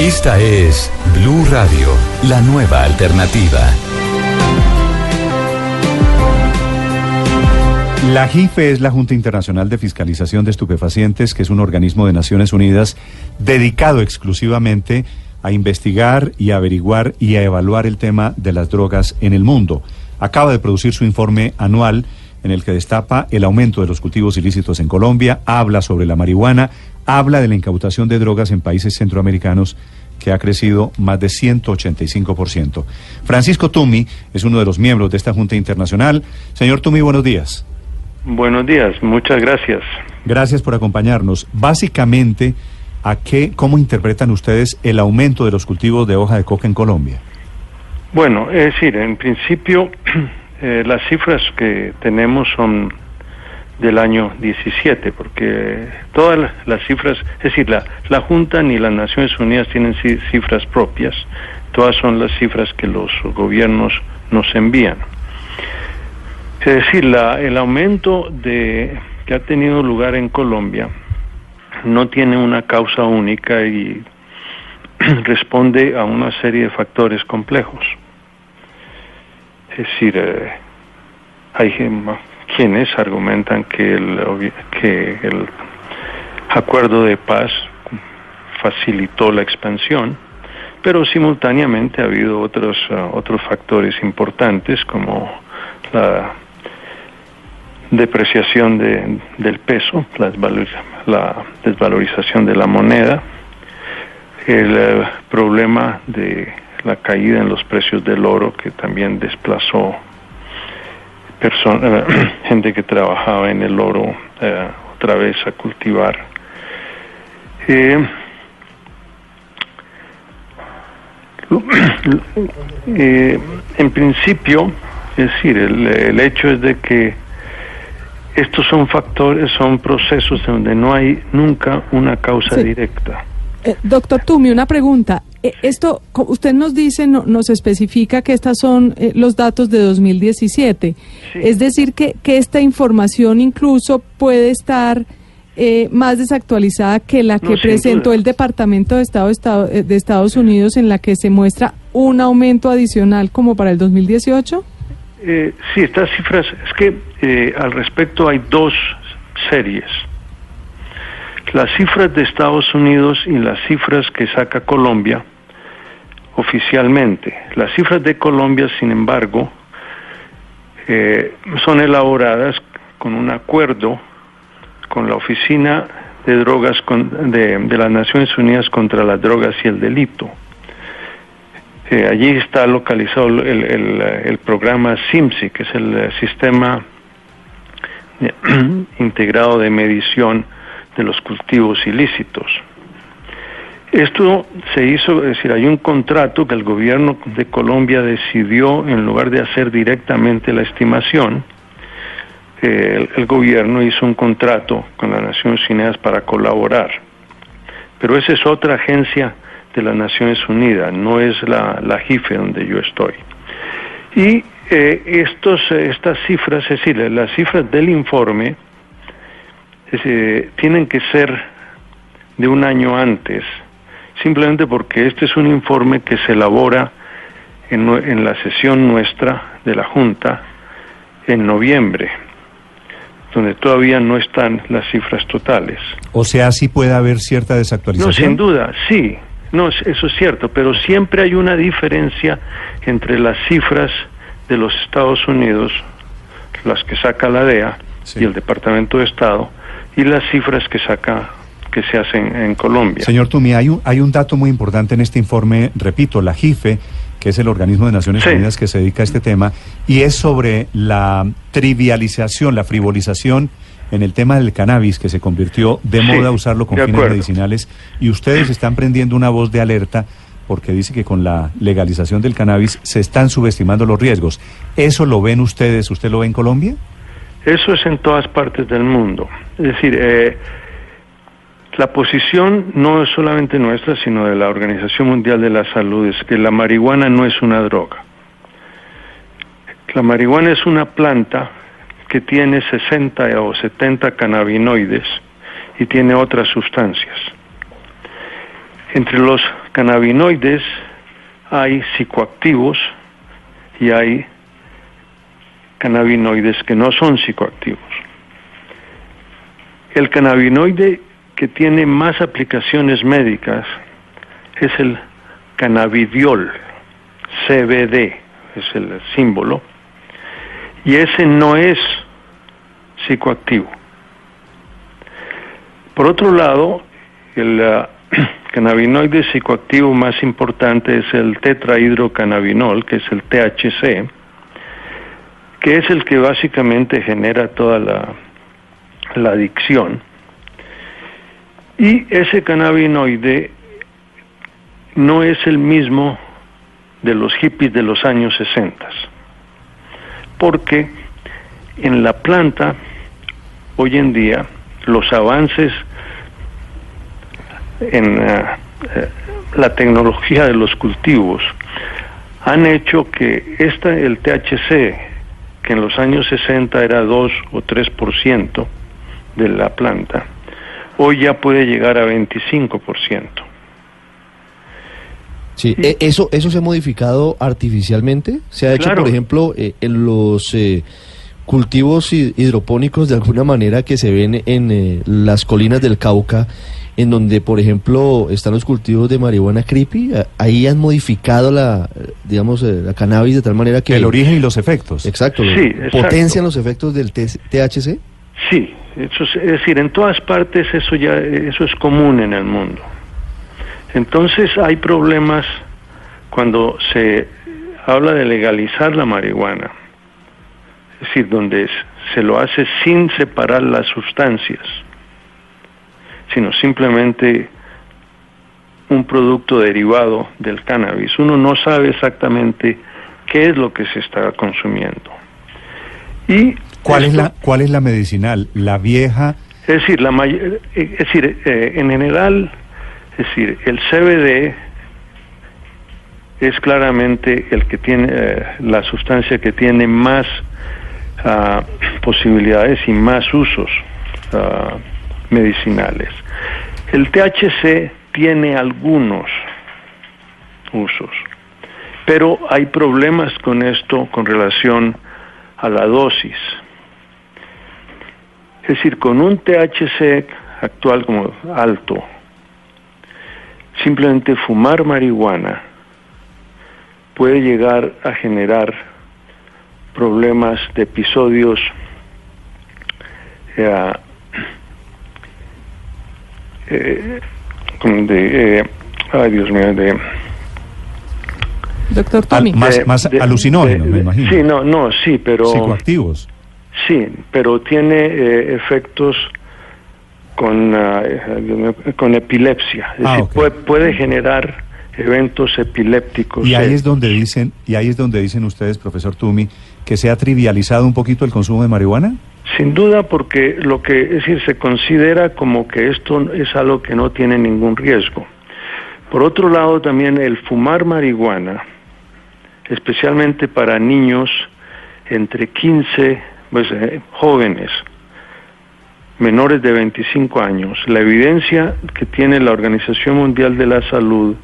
Esta es Blue Radio, la nueva alternativa. La JIFE es la Junta Internacional de Fiscalización de Estupefacientes, que es un organismo de Naciones Unidas dedicado exclusivamente a investigar y averiguar y a evaluar el tema de las drogas en el mundo. Acaba de producir su informe anual en el que destapa el aumento de los cultivos ilícitos en Colombia, habla sobre la marihuana, habla de la incautación de drogas en países centroamericanos que ha crecido más de 185%. Francisco Tumi es uno de los miembros de esta Junta Internacional. Señor Tumi, buenos días. Buenos días, muchas gracias. Gracias por acompañarnos. Básicamente, ¿a qué, cómo interpretan ustedes el aumento de los cultivos de hoja de coca en Colombia? Bueno, es decir, en principio eh, las cifras que tenemos son del año 17, porque todas las cifras, es decir, la, la Junta ni las Naciones Unidas tienen cifras propias, todas son las cifras que los gobiernos nos envían. Es decir, la, el aumento de, que ha tenido lugar en Colombia no tiene una causa única y responde a una serie de factores complejos. Es decir, eh, hay quienes argumentan que el, acuerdo de paz facilitó la expansión, pero simultáneamente ha habido otros, uh, otros factores importantes como la depreciación de, del peso, la, desvalorización de la moneda, el uh, problema de la caída en los precios del oro que también desplazó persona, gente que trabajaba en el oro uh, otra vez a cultivar. Eh, eh, en principio, es decir, el, el, hecho es de que estos son factores, son procesos donde no hay nunca una causa Sí. directa. Eh, doctor Tumi, una pregunta. Eh, Esto, usted nos dice, no- nos especifica que estos son eh, los datos de 2017. Es decir, que, que esta información incluso puede estar eh, más desactualizada que la que No, presentó el Departamento de Estado, Estado- de Estados Unidos, en la que se muestra un aumento adicional como para el 2018. Eh, sí, estas cifras, es que eh, al respecto hay dos series. Las cifras de Estados Unidos y las cifras que saca Colombia oficialmente. Las cifras de Colombia, sin embargo, eh, son elaboradas con un acuerdo con la Oficina de Drogas de, las Naciones Unidas contra las Drogas y el Delito. Eh, allí está localizado el, el, programa SIMSI, que es el eh, sistema integrado de medición de los cultivos ilícitos. Esto se hizo, es decir, hay un contrato que el gobierno de Colombia decidió, en lugar de hacer directamente la estimación, eh, el, gobierno hizo un contrato con las Naciones Unidas para colaborar. Pero esa es otra agencia de las Naciones Unidas, no es la, la JIFE donde yo estoy. Y eh, estos, eh, estas cifras, es decir, las cifras del informe eh, tienen que ser de un año antes, simplemente porque este es un informe que se elabora en, la sesión nuestra de la Junta en noviembre, donde todavía no están las cifras totales. O sea, sí puede haber cierta No, desactualización. sin duda, sí. No, es- eso es cierto, pero siempre hay una diferencia entre las cifras de los Estados Unidos, las que saca la DEA y el Departamento de Estado, y las cifras que saca que se hacen en Colombia. Señor Tumi, hay un, hay un dato muy importante en este informe, repito, la JIFE, que es el organismo de Naciones Sí. Unidas que se dedica a este tema, y es sobre la trivialización, la frivolización en el tema del cannabis, que se convirtió de Sí, moda usarlo con fines acuerdo. medicinales, y ustedes están prendiendo una voz de alerta porque dice que con la legalización del cannabis se están subestimando los riesgos. ¿Eso lo ven ustedes? ¿Usted lo ve en Colombia? Eso es en todas partes del mundo. Es decir, eh, la posición no es solamente nuestra, sino de la Organización Mundial de la Salud, es que la marihuana no es una droga. La marihuana es una planta que tiene 60 o 70 cannabinoides y tiene otras sustancias. Entre los cannabinoides hay psicoactivos y hay cannabinoides que no son psicoactivos. El cannabinoide que tiene más aplicaciones médicas es el cannabidiol, CBD es el símbolo, y ese no es psicoactivo. Por otro lado, el ah, cannabinoide psicoactivo más importante es el tetrahidrocannabinol, que es el THC, que es el que básicamente genera toda la, la adicción. Y ese cannabinoide no es el mismo de los hippies de los años 60, porque en la planta, hoy en día, los avances en ah, eh, la tecnología de los cultivos han hecho que esta, el THC, que en los años 60 era 2 o 3% de la planta, hoy ya puede llegar a 25%. Sí, e- eso, eso se ha modificado artificialmente. Se ha hecho, Claro. por ejemplo, eh, en los eh, cultivos hi- hidropónicos de alguna manera que se ven en eh, las colinas del Cauca, en donde, por ejemplo, están los cultivos de marihuana creepy. Ahí han modificado la, digamos, eh, la cannabis de tal manera que El origen y los efectos. exacto, Sí, exacto. potencian los efectos del THC. Sí, eso es, es decir, en todas partes eso ya eso es común en el mundo. Entonces hay problemas cuando se habla de legalizar la marihuana, es decir, donde se lo hace sin separar las sustancias, sino simplemente un producto derivado del cannabis. Uno no sabe exactamente qué es lo que se está consumiendo. Y ¿Cuál es, la, ¿Cuál es la medicinal? ¿La vieja? es decir, la may- eh, es decir, eh, en general, es decir, el CBD es claramente el que tiene eh, la sustancia que tiene más ah, posibilidades y más usos ah, medicinales. El THC tiene algunos usos, pero hay problemas con esto con relación a la dosis. Es decir, con un THC actual como alto, simplemente fumar marihuana puede llegar a generar problemas de episodios eh, eh, de, eh, ay Dios mío, de Doctor Al- Tommy. más de- más de- alucinógenos, de- me imagino. Sí, no, no, sí, pero Psicoactivos. Sí, pero tiene eh, efectos con, ah, eh, con epilepsia. Es Ah, decir, puede, puede generar eventos epilépticos. Y ahí eh, es donde dicen, y ahí es donde dicen ustedes, profesor Tumi, que se ha trivializado un poquito el consumo de marihuana. Sin duda, porque lo que es decir, se considera como que esto es algo que no tiene ningún riesgo. Por otro lado, también el fumar marihuana, especialmente para niños entre 15, pues eh, jóvenes, menores de 25 años, la evidencia que tiene la Organización Mundial de la Salud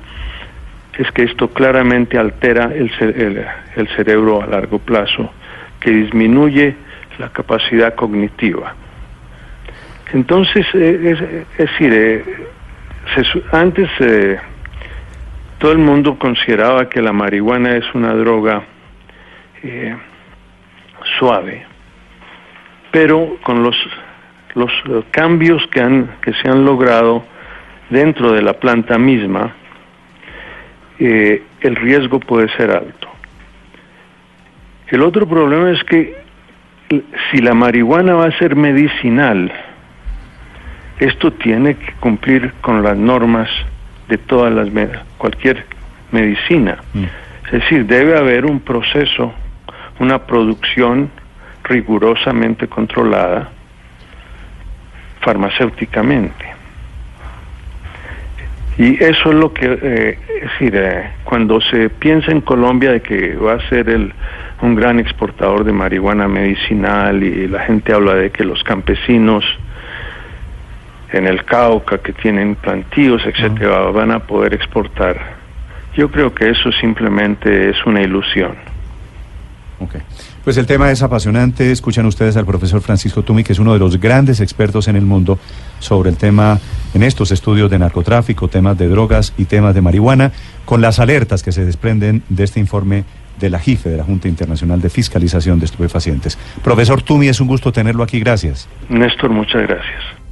es que esto claramente altera el, el cerebro a largo plazo, que disminuye la capacidad cognitiva. Entonces, eh, es, decir, eh, se antes eh, todo el mundo consideraba que la marihuana es una droga suave, pero con los, los eh, cambios que, han, que se han logrado dentro de la planta misma, el riesgo puede ser alto. El otro problema es que si la marihuana va a ser medicinal, esto tiene que cumplir con las normas de todas las cualquier medicina. Mm. Es decir, debe haber un proceso, una producción rigurosamente controlada farmacéuticamente. Y eso es lo que, eh, es decir, eh, cuando se piensa en Colombia de que va a ser el, un gran exportador de marihuana medicinal y la gente habla de que los campesinos en el Cauca que tienen plantíos, etcétera, van a poder exportar. Yo creo que eso simplemente es una ilusión. Okay. Pues el tema es apasionante. Escuchan ustedes al profesor Francisco Tumi, que es uno de los grandes expertos en el mundo sobre el tema en estos estudios de narcotráfico, temas de drogas y temas de marihuana, con las alertas que se desprenden de este informe de la JIFE, de la Junta Internacional de Fiscalización de Estupefacientes. Profesor Tumi, es un gusto tenerlo aquí. Gracias. Néstor, muchas gracias.